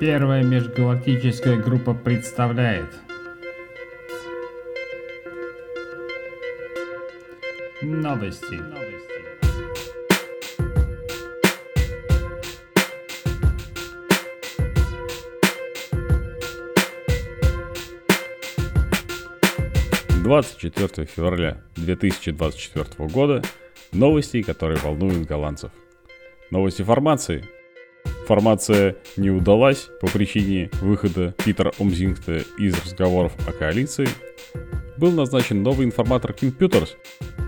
Первая межгалактическая группа представляет Новости. Двадцать четвертого февраля 2024 года новости, которые волнуют голландцев. Новости формации – Формация не удалась по причине выхода Питера Омзингта из разговоров о коалиции. Был назначен новый информатор Computers,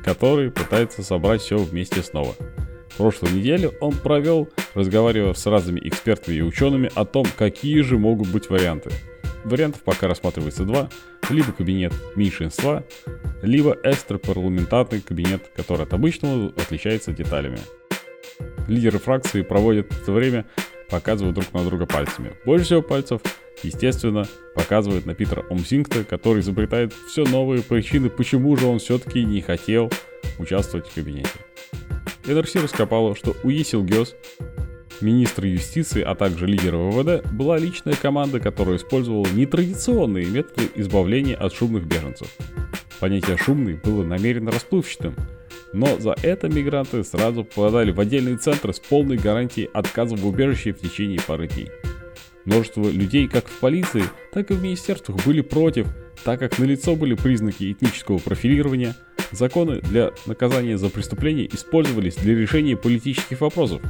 который пытается собрать все вместе снова. В прошлой неделе он провел, разговаривая с разными экспертами и учеными о том, какие же могут быть варианты. Вариантов пока рассматривается два. Либо кабинет меньшинства, либо экстрапарламентарный кабинет, который от обычного отличается деталями. Лидеры фракции проводят это время показывают друг на друга пальцами. Больше всего пальцев, естественно, показывают на Питера Омсингта, который изобретает все новые причины, почему же он все-таки не хотел участвовать в кабинете. НРС раскопала, что у Есилгёс, министра юстиции, а также лидера ВВД, была личная команда, которая использовала нетрадиционные методы избавления от шумных беженцев. Понятие «шумный» было намеренно расплывчатым – но за это мигранты сразу попадали в отдельный центр с полной гарантией отказа в убежище в течение пары дней. Множество людей как в полиции, так и в министерствах были против, так как налицо были признаки этнического профилирования, законы для наказания за преступления использовались для решения политических вопросов.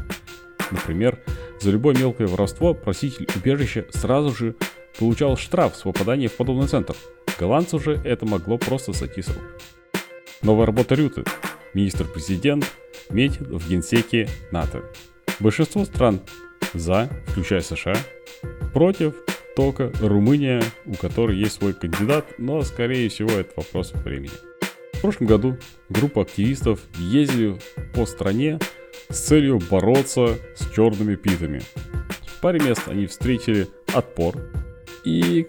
Например, за любое мелкое воровство проситель убежища сразу же получал штраф с попадания в подобный центр. Голландцу же это могло просто сойти с рук. Новая работа Рюты министр-президент метит в генсеке НАТО. Большинство стран за, включая США, против только Румыния, у которой есть свой кандидат, но скорее всего это вопрос времени. В прошлом году группа активистов ездили по стране с целью бороться с черными питами. В паре мест они встретили отпор, и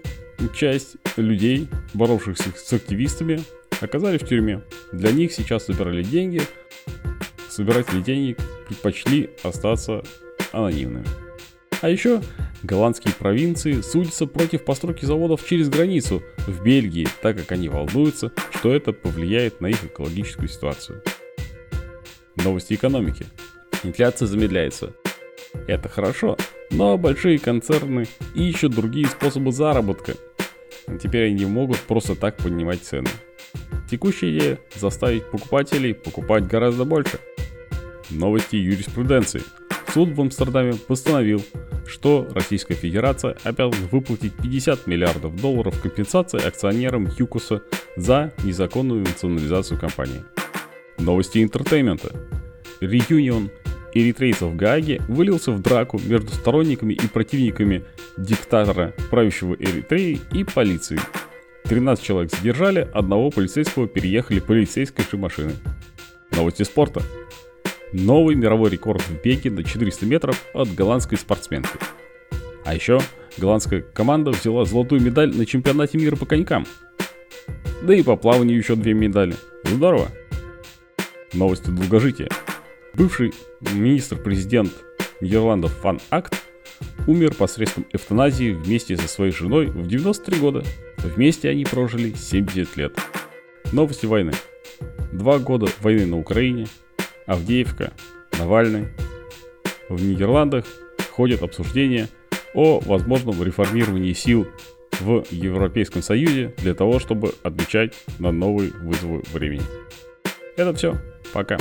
часть людей, боровшихся с активистами, оказались в тюрьме. Для них сейчас собирали деньги. Собиратели денег предпочли остаться анонимными. А еще голландские провинции судятся против постройки заводов через границу в Бельгии, так как они волнуются, что это повлияет на их экологическую ситуацию. Новости экономики. Инфляция замедляется. Это хорошо, но большие концерны ищут другие способы заработка. Теперь они не могут просто так поднимать цены. Текущая идея – заставить покупателей покупать гораздо больше. Новости юриспруденции. Суд в Амстердаме постановил, что Российская Федерация обязана выплатить 50 миллиардов долларов компенсации акционерам Юкуса за незаконную национализацию компании. Новости entertainment а. Reunion эритрейцев в Гааге вылился в драку между сторонниками и противниками диктатора правящего Эритреи и полиции – 13 человек задержали, одного полицейского переехали полицейской же машиной. Новости спорта. Новый мировой рекорд в беге на 400 метров от голландской спортсменки. А еще голландская команда взяла золотую медаль на чемпионате мира по конькам. Да и по плаванию еще две медали. Здорово. Новости долгожития. Бывший министр-президент Нидерландов Фан Акт умер посредством эвтаназии вместе со своей женой в 93 года. Вместе они прожили 70 лет. Новости войны. Два года войны на Украине, Авдеевка, Навальный. В Нидерландах ходят обсуждения о возможном реформировании сил в Европейском Союзе для того, чтобы отвечать на новые вызовы времени. Это все. Пока.